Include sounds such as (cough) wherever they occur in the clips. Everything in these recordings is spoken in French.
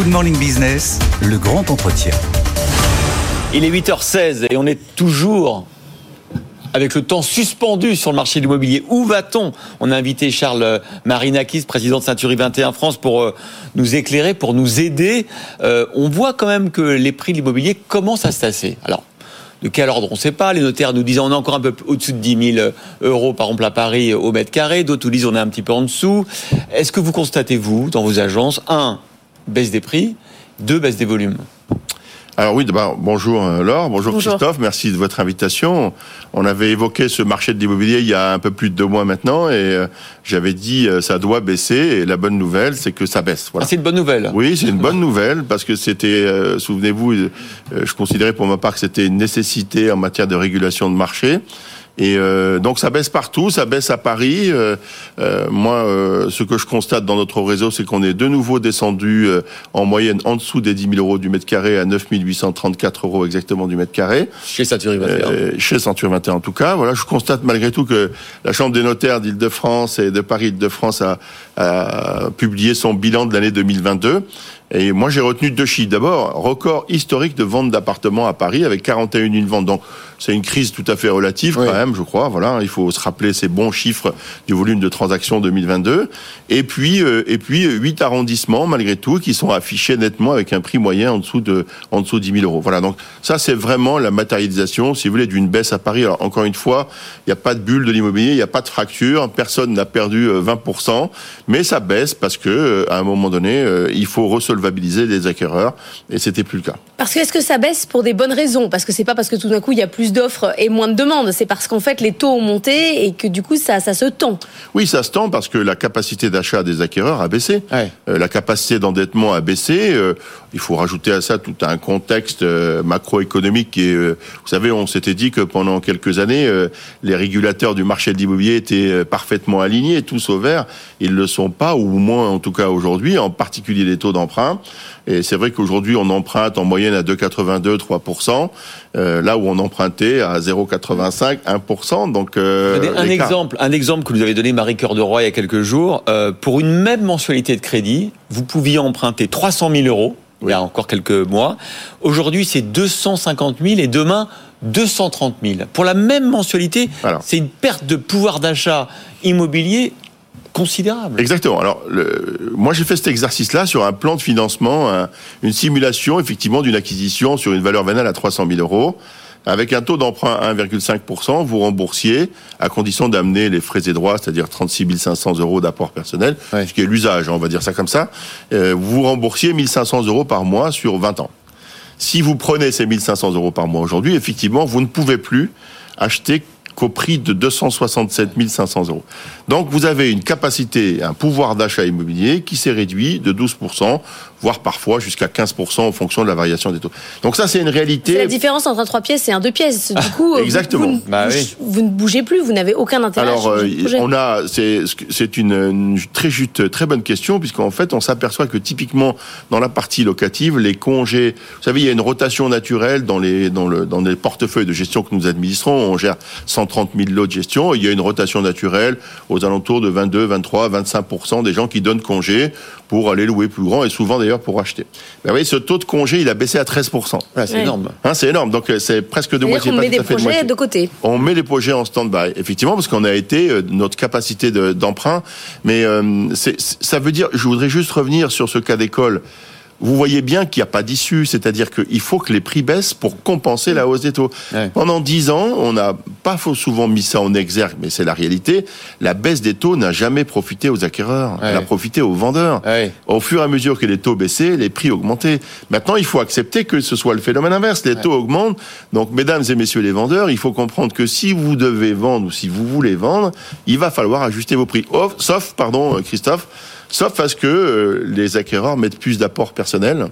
Good Morning Business, le grand entretien. Il est 8h16 et on est toujours avec le temps suspendu sur le marché de l'immobilier. Où va-t-on? On a invité Charles Marinakis, président de Century 21 France, pour euh, nous éclairer, pour nous aider. Euh, on voit quand même que les prix de l'immobilier commencent à se tasser. Alors, de quel ordre? On ne sait pas. Les notaires nous disent on est encore un peu au-dessus de 10 000 euros, par exemple, à Paris au mètre carré. D'autres nous disent on est un petit peu en dessous. Est-ce que vous constatez, vous, dans vos agences, un, baisse des prix, deux, baisse des volumes alors oui, d'abord, bonjour euh, Laure, bonjour, Christophe, merci de votre invitation. On avait évoqué ce marché de l'immobilier il y a un peu plus de deux mois maintenant et euh, j'avais dit euh, ça doit baisser et la bonne nouvelle c'est que ça baisse. Voilà. Ah, c'est une bonne nouvelle. Oui, c'est une bonne nouvelle parce que c'était, souvenez-vous, je considérais pour ma part que c'était une nécessité en matière de régulation de marché. Et euh, donc ça baisse partout, ça baisse à Paris. Euh, euh, moi, ce que je constate dans notre réseau, c'est qu'on est de nouveau descendu en moyenne en dessous des 10 000 euros du mètre carré à 9 834 euros exactement du mètre carré. Chez Century 21. chez Century 21 en tout cas. Voilà, je constate malgré tout que la Chambre des notaires d'Île-de-France et de Paris-Île-de-France a, a publié son bilan de l'année 2022. Et moi, j'ai retenu deux chiffres. D'abord, record historique de vente d'appartements à Paris avec 41 000 ventes. Donc, c'est une crise tout à fait relative quand même, je crois. Voilà, il faut se rappeler ces bons chiffres du volume de transactions 2022. Et puis, euh, et puis, huit arrondissements malgré tout qui sont affichés nettement avec un prix moyen en dessous de, en dessous de 10 000 euros. Voilà. Donc, ça, c'est vraiment la matérialisation, si vous voulez, d'une baisse à Paris. Alors, encore une fois, il n'y a pas de bulle de l'immobilier, il n'y a pas de fracture, personne n'a perdu 20%, euh, mais ça baisse parce que, euh, à un moment donné, il faut recevoir solvabiliser les acquéreurs, et c'était plus le cas. Parce que est-ce que ça baisse pour des bonnes raisons? Parce que c'est pas parce que tout d'un coup il y a plus d'offres et moins de demandes, c'est parce qu'en fait les taux ont monté et que du coup ça, ça se tend. Oui, ça se tend parce que la capacité d'achat des acquéreurs a baissé, euh, la capacité d'endettement a baissé. Euh, il faut rajouter à ça tout un contexte euh, macroéconomique qui est, vous savez, on s'était dit que pendant quelques années les régulateurs du marché de l'immobilier étaient parfaitement alignés, tous au vert. Ils le sont pas, ou moins en tout cas aujourd'hui, en particulier les taux d'emprunt. Et c'est vrai qu'aujourd'hui, on emprunte en moyenne à 2,82, 3%, euh, là où on empruntait à 0,85, 1%. Donc, euh, un exemple, un exemple que vous avez donné Marie Cœur de Roy il y a quelques jours. Euh, pour une même mensualité de crédit, vous pouviez emprunter 300 000 euros. Il y a encore quelques mois. Aujourd'hui, c'est 250 000 et demain, 230 000. Pour la même mensualité, c'est une perte de pouvoir d'achat immobilier considérable. Exactement. Alors, le, moi, j'ai fait cet exercice-là sur un plan de financement, une simulation, effectivement, d'une acquisition sur une valeur vénale à 300 000 euros. Avec un taux d'emprunt à 1,5%, vous remboursiez, à condition d'amener les frais et droits, c'est-à-dire 36 500 euros d'apport personnel, ce qui est l'usage, on va dire ça comme ça, euh, vous remboursiez 1500 euros par mois sur 20 ans. Si vous prenez ces 1500 euros par mois aujourd'hui, effectivement, vous ne pouvez plus acheter qu'au prix de 267 500 euros. Donc vous avez une capacité, un pouvoir d'achat immobilier qui s'est réduit de 12% voire parfois jusqu'à 15% en fonction de la variation des taux. Donc ça, c'est une réalité. La différence entre un 3 pièces et un 2 pièces. Du (laughs) coup, Exactement. Bah vous, ne bougez plus, vous n'avez aucun intérêt. Alors, euh, on a, c'est une, une, très juste, très bonne question, puisqu'en fait, on s'aperçoit que typiquement dans la partie locative, les congés, vous savez, il y a une rotation naturelle dans les, dans le, dans les portefeuilles de gestion que nous administrons. On gère 130 000 lots de gestion. Il y a une rotation naturelle aux alentours de 22, 23, 25 des gens qui donnent congé pour aller louer plus grand et souvent d'ailleurs pour acheter. Vous voyez, ce taux de congé, il a baissé à 13%. c'est énorme. Hein, c'est énorme. Donc, euh, c'est presque de moitié. On met des projets de, côté. On met les projets en stand-by. Effectivement, parce qu'on a été, euh, notre capacité d'emprunt. mais euh, ça veut dire, je voudrais juste revenir sur ce cas d'école vous voyez bien qu'il n'y a pas d'issue, c'est-à-dire qu'il faut que les prix baissent pour compenser la hausse des taux. Pendant dix ans, on n'a pas souvent mis ça en exergue, mais c'est la réalité. La baisse des taux n'a jamais profité aux acquéreurs, elle a profité aux vendeurs. Au fur et à mesure que les taux baissaient, les prix augmentaient. Maintenant, il faut accepter que ce soit le phénomène inverse. Les taux augmentent. Donc, mesdames et messieurs les vendeurs, il faut comprendre que si vous devez vendre ou si vous voulez vendre, il va falloir ajuster vos prix. Sauf, pardon, Christophe, sauf parce que euh, les acquéreurs mettent plus d'apports personnels.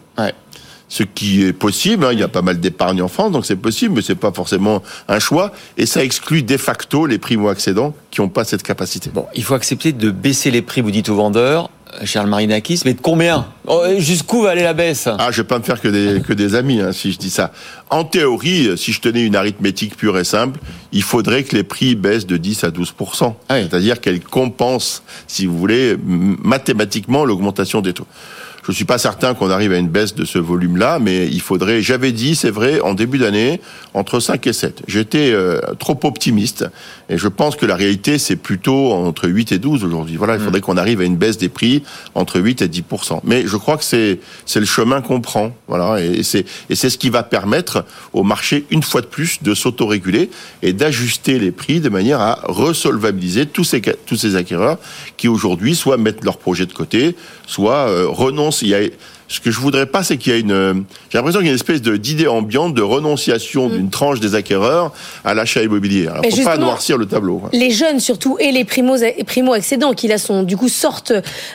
Ce qui est possible, hein. il y a pas mal d'épargne en France, donc c'est possible, mais c'est pas forcément un choix. Et ça exclut de facto les primo-accédants qui n'ont pas cette capacité. Bon, il faut accepter de baisser les prix, vous dites aux vendeurs, Charles Marinakis, mais de combien oh, Jusqu'où va aller la baisse? Ah, je vais pas me faire que des, que des amis hein, si je dis ça. En théorie, si je tenais une arithmétique pure et simple, il faudrait que les prix baissent de 10 à 12 ah C'est-à-dire qu'elles compensent, si vous voulez, mathématiquement l'augmentation des taux. Je suis pas certain qu'on arrive à une baisse de ce volume-là, mais il faudrait. J'avais dit, c'est vrai, en début d'année, entre 5 et 7. J'étais euh, trop optimiste, et je pense que la réalité, c'est plutôt entre 8 et 12 aujourd'hui. Voilà, il faudrait mm. qu'on arrive à une baisse des prix entre 8 et 10 Mais je crois que c'est c'est le chemin qu'on prend. Voilà, et c'est et c'est ce qui va permettre au marché une fois de plus de s'autoréguler et d'ajuster les prix de manière à resolvabiliser tous ces tous ces acquéreurs qui aujourd'hui soit mettent leur projet de côté, soit euh, renoncent. Il y a ce que je voudrais pas, c'est qu'il y a une, j'ai l'impression qu'il y a une espèce de d'idée ambiante de renonciation mm. d'une tranche des acquéreurs à l'achat immobilier. Alors, faut pas noircir le tableau. Les jeunes surtout et les primo primo accédants qui là sont du coup sortent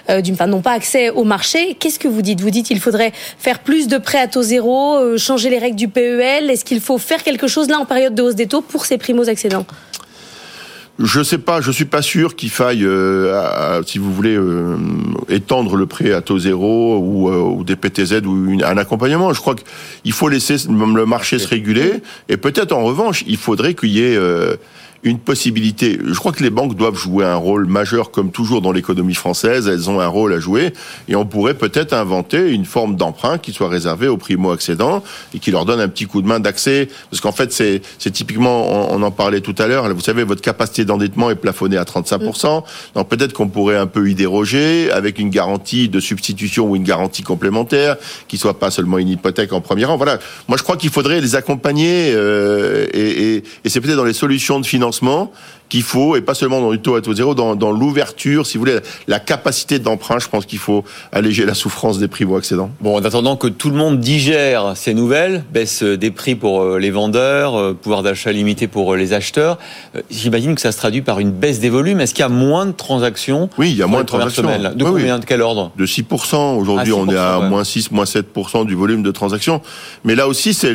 euh, d'une, enfin n'ont pas accès au marché. Qu'est-ce que vous dites? Vous dites qu'il faudrait faire plus de prêts à taux zéro, euh, changer les règles du PEL. Est-ce qu'il faut faire quelque chose là en période de hausse des taux pour ces primo accédants je sais pas, je suis pas sûr qu'il faille, euh, si vous voulez, euh, étendre le prêt à taux zéro ou, euh, ou des PTZ ou un accompagnement. Je crois qu'il faut laisser le marché se réguler et peut-être en revanche, il faudrait qu'il y ait une possibilité. Je crois que les banques doivent jouer un rôle majeur, comme toujours dans l'économie française. Elles ont un rôle à jouer, et on pourrait peut-être inventer une forme d'emprunt qui soit réservée aux primo-accédants et qui leur donne un petit coup de main d'accès. Parce qu'en fait, c'est, c'est typiquement, on, en parlait tout à l'heure. Vous savez, votre capacité d'endettement est plafonnée à 35%. Donc peut-être qu'on pourrait un peu y déroger avec une garantie de substitution ou une garantie complémentaire qui soit pas seulement une hypothèque en premier rang. Voilà. Moi, je crois qu'il faudrait les accompagner euh, et, et, et c'est peut-être dans les solutions de financement financement qu'il faut, et pas seulement dans le taux à taux zéro, dans, dans l'ouverture, si vous voulez, la capacité d'emprunt, je pense qu'il faut alléger la souffrance des primo-accédants. Bon, en attendant que tout le monde digère ces nouvelles, baisse des prix pour euh, les vendeurs, euh, pouvoir d'achat limité pour euh, les acheteurs, j'imagine que ça se traduit par une baisse des volumes. Est-ce qu'il y a moins de transactions Oui, il y a moins de transactions. De combien, de quel ordre? De 6%. Aujourd'hui, ah, on est à moins 6, moins 7% du volume de transactions. Mais là aussi, c'est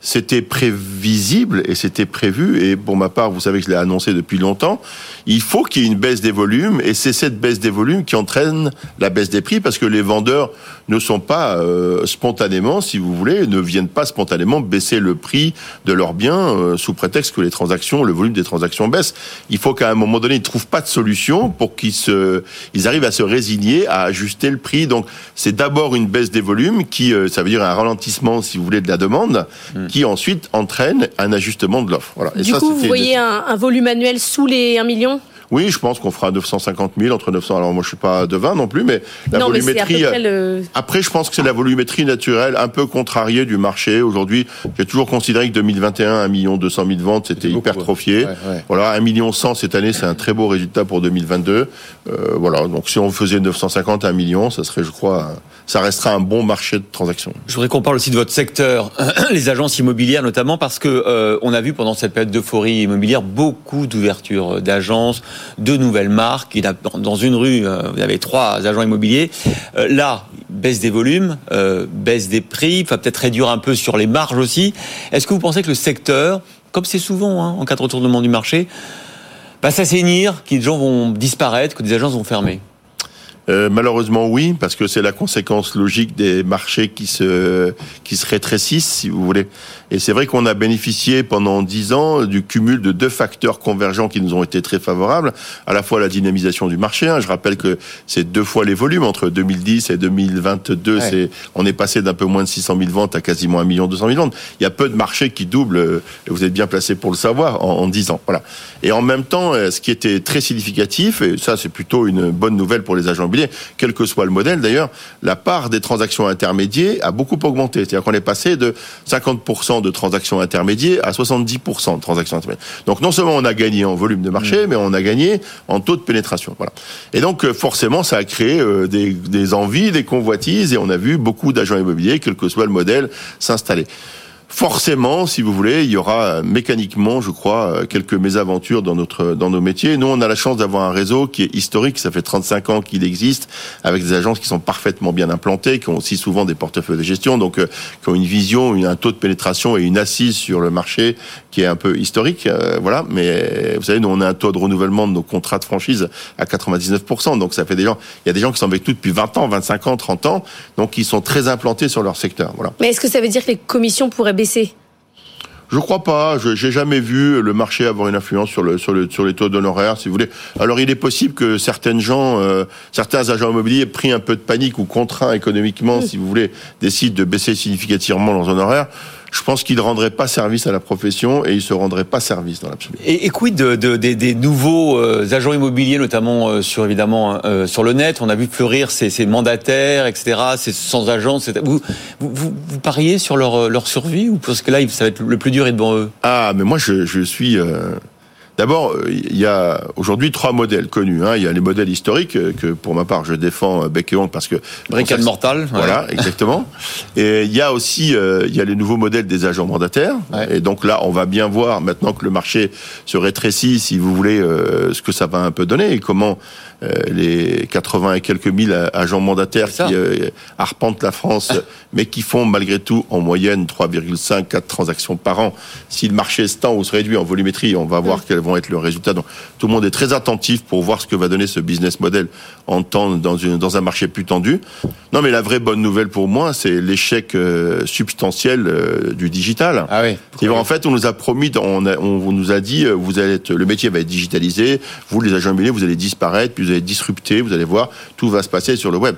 c'était prévisible et c'était prévu. Et pour ma part, vous savez que je l'ai annoncé depuis longtemps. Il faut qu'il y ait une baisse des volumes et c'est cette baisse des volumes qui entraîne la baisse des prix parce que les vendeurs ne sont pas euh, spontanément, si vous voulez, ne viennent pas spontanément baisser le prix de leurs biens euh, sous prétexte que les transactions, le volume des transactions baisse. Il faut qu'à un moment donné, ils trouvent pas de solution pour qu'ils se, ils arrivent à se résigner, à ajuster le prix. Donc, c'est d'abord une baisse des volumes qui, euh, ça veut dire un ralentissement, si vous voulez, de la demande, hmm. qui ensuite entraîne un ajustement de l'offre. Voilà. du coup, vous voyez un, un volume annuel sous les 1 million? Oui, je pense qu'on fera 950 000 entre 900. Alors moi, je suis pas devin non plus, mais la volumétrie. Euh, après, je pense que c'est la volumétrie naturelle, un peu contrariée du marché. Aujourd'hui, j'ai toujours considéré que 2021, 1 million 200 000 ventes, c'était hypertrophié. Voilà, 1 million 100 cette année, c'est un très beau résultat pour 2022. Euh, voilà, donc si on faisait 950 1 million, ça serait, je crois, ça restera un bon marché de transactions. Je voudrais qu'on parle aussi de votre secteur, (clears throat) les agences immobilières notamment, parce que euh, on a vu pendant cette période d'euphorie immobilière beaucoup d'ouvertures d'agences deux nouvelles marques. Dans une rue, euh, vous avez trois agents immobiliers. Euh, là, baisse des volumes, euh, baisse des prix, va peut-être réduire un peu sur les marges aussi. Est-ce que vous pensez que le secteur, comme c'est souvent hein, en cas de retournement du marché, va s'assainir, que des gens vont disparaître, que des agences vont fermer? Euh, malheureusement oui, parce que c'est la conséquence logique des marchés qui se qui se rétrécissent, si vous voulez. Et c'est vrai qu'on a bénéficié pendant dix ans du cumul de deux facteurs convergents qui nous ont été très favorables, à la fois la dynamisation du marché. Hein. Je rappelle que c'est deux fois les volumes entre 2010 et 2022. C'est on est passé d'un peu moins de 600 000 ventes à quasiment 1 million 200 000 ventes. Il y a peu de marchés qui doublent. Euh, et vous êtes bien placé pour le savoir en, dix ans. Voilà. Et en même temps, euh, ce qui était très significatif, et ça c'est plutôt une bonne nouvelle pour les agents quel que soit le modèle d'ailleurs, la part des transactions intermédiaires a beaucoup augmenté. C'est-à-dire qu'on est passé de 50% de transactions intermédiaires à 70% de transactions intermédiaires. Donc non seulement on a gagné en volume de marché, mmh. mais on a gagné en taux de pénétration. Voilà. Et donc euh, forcément, ça a créé euh, des, des envies, des convoitises, et on a vu beaucoup d'agents immobiliers, quel que soit le modèle, s'installer forcément, si vous voulez, il y aura euh, mécaniquement, je crois, euh, quelques mésaventures dans notre dans nos métiers. Nous, on a la chance d'avoir un réseau qui est historique. Ça fait 35 ans qu'il existe, avec des agences qui sont parfaitement bien implantées, qui ont aussi souvent des portefeuilles de gestion, donc euh, qui ont une vision, un taux de pénétration et une assise sur le marché qui est un peu historique. voilà. Mais vous savez, nous, on a un taux de renouvellement de nos contrats de franchise à 99%. Donc ça fait des gens. Il y a des gens qui sont avec nous depuis 20 ans, 25 ans, 30 ans, donc ils sont très implantés sur leur secteur. Voilà. Mais est-ce que ça veut dire que les commissions pourraient baisser Je crois pas. Je j'ai jamais vu le marché avoir une influence sur le sur le sur les taux d'honoraires, si vous voulez. Alors il est possible que certaines gens, euh, certains agents immobiliers pris un peu de panique ou contraints économiquement, si vous voulez, décident de baisser significativement leurs honoraires je pense qu'ils ne rendraient pas service à la profession et ils se rendraient pas service dans l'absolu. Et, et, quid de, de, des nouveaux euh, agents immobiliers, notamment euh, sur évidemment euh, sur le net? On a vu fleurir ces, ces mandataires, etc., ces sans agents. Vous, vous, vous, vous, pariez sur leur, leur survie ou parce que là, ça va être le plus dur et devant eux? Ah, mais moi, je, je suis D'abord, il y a aujourd'hui trois modèles connus. Hein. Il y a les modèles historiques que, pour ma part, je défends bec et ongle parce que bricade mortal. Voilà, (laughs) exactement. Et il y a aussi il y a les nouveaux modèles des agents mandataires. Ouais. Et donc là, on va bien voir maintenant que le marché se rétrécit, si vous voulez, ce que ça va un peu donner et comment euh, les 80 et quelques mille agents mandataires qui euh, arpentent la France, (laughs) mais qui font malgré tout en moyenne 3,5 4 transactions par an. Si le marché se tend ou se réduit en volumétrie, on va voir quels vont être le résultat. Donc tout le monde est très attentif pour voir ce que va donner ce business model en temps dans, une, dans un marché plus tendu. Non, mais la vraie bonne nouvelle pour moi, c'est l'échec euh, substantiel euh, du digital. Ah oui. Et en fait, on nous a promis, on, a, on nous a dit, vous allez être, le métier va être digitalisé, vous les agents immobiliers, vous allez disparaître, puis vous allez disrupter, vous allez voir, tout va se passer sur le web.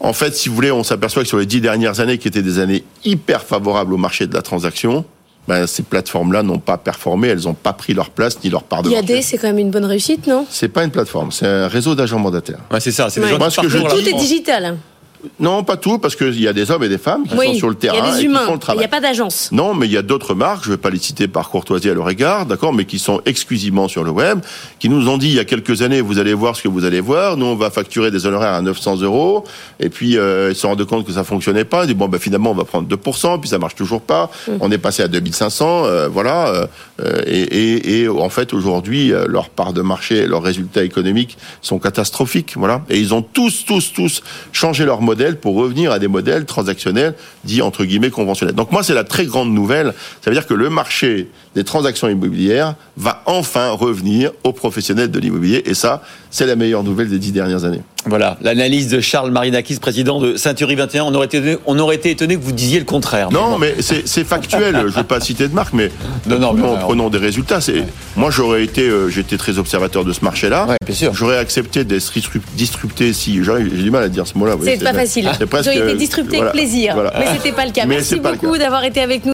En fait, si vous voulez, on s'aperçoit que sur les dix dernières années, qui étaient des années hyper favorables au marché de la transaction, ben, ces plateformes-là n'ont pas performé, elles n'ont pas pris leur place ni leur part de IAD, c'est quand même une bonne réussite, non? C'est pas une plateforme, c'est un réseau d'agents mandataires. Ouais, c'est ça, c'est ouais. des gens Moi, ce que je Tout dis- est digital. Non, pas tout, parce qu'il y a des hommes et des femmes qui Oui, sont sur le il y terrain a des et qui humains, font le il n'y travail. a pas d'agence. Non, mais il y a d'autres marques, je ne vais pas les citer par courtoisie à leur égard, d'accord, mais qui sont exclusivement sur le web, qui nous ont dit il y a quelques années, vous allez voir ce que vous allez voir, nous on va facturer des honoraires à 900 euros, et puis euh, ils se sont rendus compte que ça fonctionnait pas, ils disent bon ben finalement on va prendre 2%, puis ça marche toujours pas, on est passé à 2500, euh, voilà, euh, et, et, et en fait aujourd'hui leur part de marché, leurs résultats économiques sont catastrophiques, voilà, et ils ont tous, tous, tous changé leur pour revenir à des modèles transactionnels dits entre guillemets conventionnels. Donc moi c'est la très grande nouvelle, ça veut dire que le marché des transactions immobilières va enfin revenir aux professionnels de l'immobilier et ça c'est la meilleure nouvelle des dix dernières années. Voilà, l'analyse de Charles Marinakis, président de Century 21. On aurait été, on aurait été étonné que vous disiez le contraire. Non, bon. mais c'est factuel. Je ne veux pas citer de marque, mais Non, non, mais prenons, on- prenons des résultats. C'est moi, j'aurais été, euh, j'étais très observateur de ce marché-là. Ouais. J'aurais accepté d'être disrup- disrupté si. j'aurais- J'ai du mal à dire ce mot-là. C'est pas facile. C'est presque. Ils ont été disruptés voilà, avec plaisir. voilà. Mais c'était pas le cas. Mais Merci beaucoup d'avoir été avec nous.